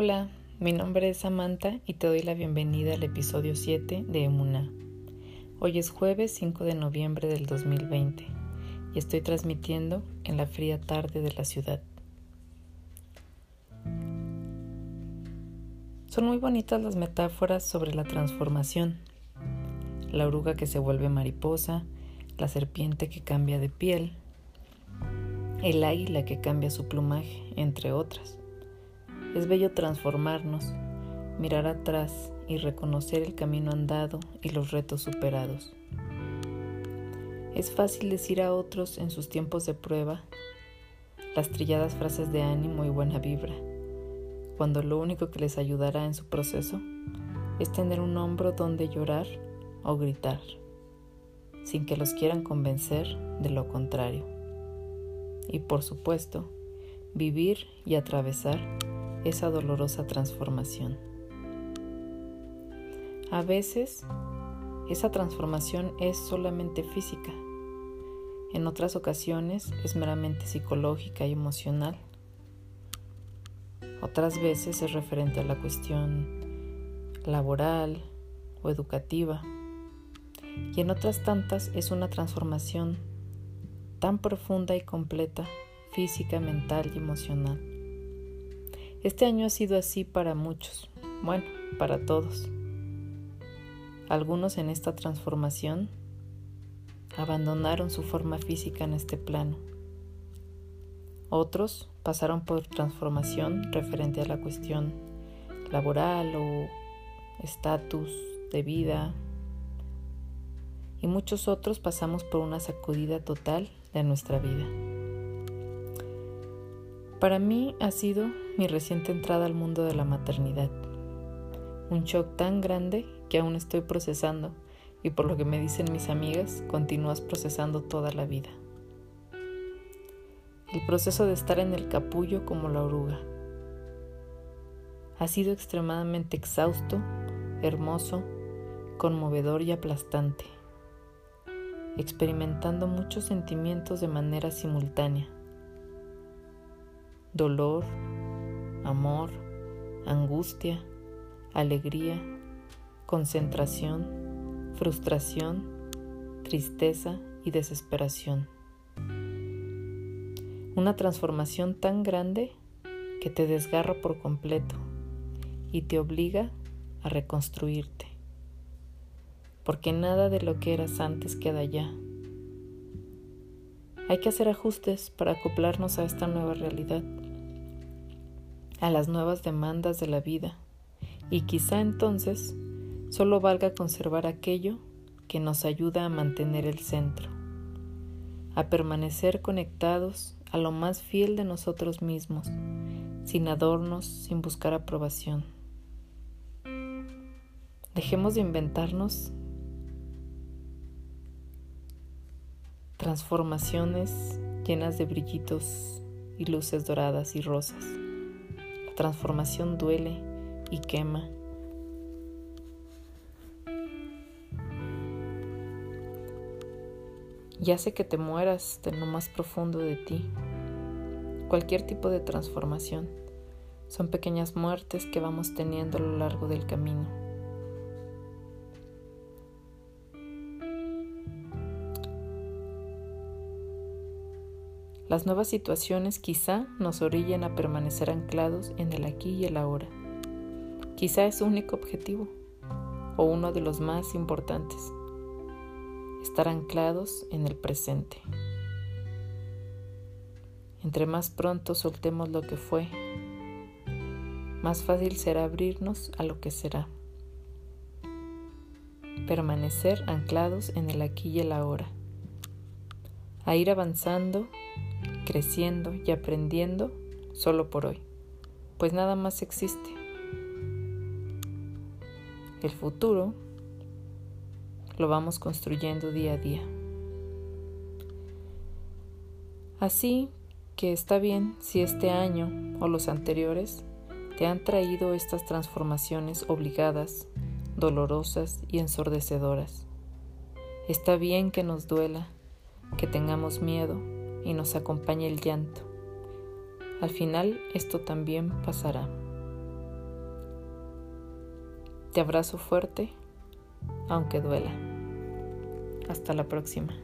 Hola, mi nombre es Samantha y te doy la bienvenida al episodio 7 de Emuna. Hoy es jueves 5 de noviembre del 2020 y estoy transmitiendo en la fría tarde de la ciudad. Son muy bonitas las metáforas sobre la transformación. La oruga que se vuelve mariposa, la serpiente que cambia de piel, el águila que cambia su plumaje, entre otras. Es bello transformarnos, mirar atrás y reconocer el camino andado y los retos superados. Es fácil decir a otros en sus tiempos de prueba las trilladas frases de ánimo y buena vibra, cuando lo único que les ayudará en su proceso es tener un hombro donde llorar o gritar, sin que los quieran convencer de lo contrario. Y por supuesto, vivir y atravesar esa dolorosa transformación. A veces, esa transformación es solamente física. En otras ocasiones es meramente psicológica y emocional. Otras veces es referente a la cuestión laboral o educativa. Y en otras tantas es una transformación tan profunda y completa, física, mental y emocional. Este año ha sido así para muchos, bueno, para todos. Algunos en esta transformación abandonaron su forma física en este plano. Otros pasaron por transformación referente a la cuestión laboral o estatus de vida. Y muchos otros pasamos por una sacudida total de nuestra vida. Para mí ha sido mi reciente entrada al mundo de la maternidad. Un shock tan grande que aún estoy procesando y por lo que me dicen mis amigas, continúas procesando toda la vida. El proceso de estar en el capullo como la oruga. Ha sido extremadamente exhausto, hermoso, conmovedor y aplastante, experimentando muchos sentimientos de manera simultánea dolor, amor, angustia, alegría, concentración, frustración, tristeza y desesperación. Una transformación tan grande que te desgarra por completo y te obliga a reconstruirte, porque nada de lo que eras antes queda ya. Hay que hacer ajustes para acoplarnos a esta nueva realidad a las nuevas demandas de la vida y quizá entonces solo valga conservar aquello que nos ayuda a mantener el centro, a permanecer conectados a lo más fiel de nosotros mismos, sin adornos, sin buscar aprobación. Dejemos de inventarnos transformaciones llenas de brillitos y luces doradas y rosas transformación duele y quema. Y hace que te mueras de lo más profundo de ti. Cualquier tipo de transformación son pequeñas muertes que vamos teniendo a lo largo del camino. Las nuevas situaciones quizá nos orillen a permanecer anclados en el aquí y el ahora. Quizá es su único objetivo o uno de los más importantes. Estar anclados en el presente. Entre más pronto soltemos lo que fue, más fácil será abrirnos a lo que será. Permanecer anclados en el aquí y el ahora. A ir avanzando creciendo y aprendiendo solo por hoy, pues nada más existe. El futuro lo vamos construyendo día a día. Así que está bien si este año o los anteriores te han traído estas transformaciones obligadas, dolorosas y ensordecedoras. Está bien que nos duela, que tengamos miedo y nos acompañe el llanto. Al final esto también pasará. Te abrazo fuerte, aunque duela. Hasta la próxima.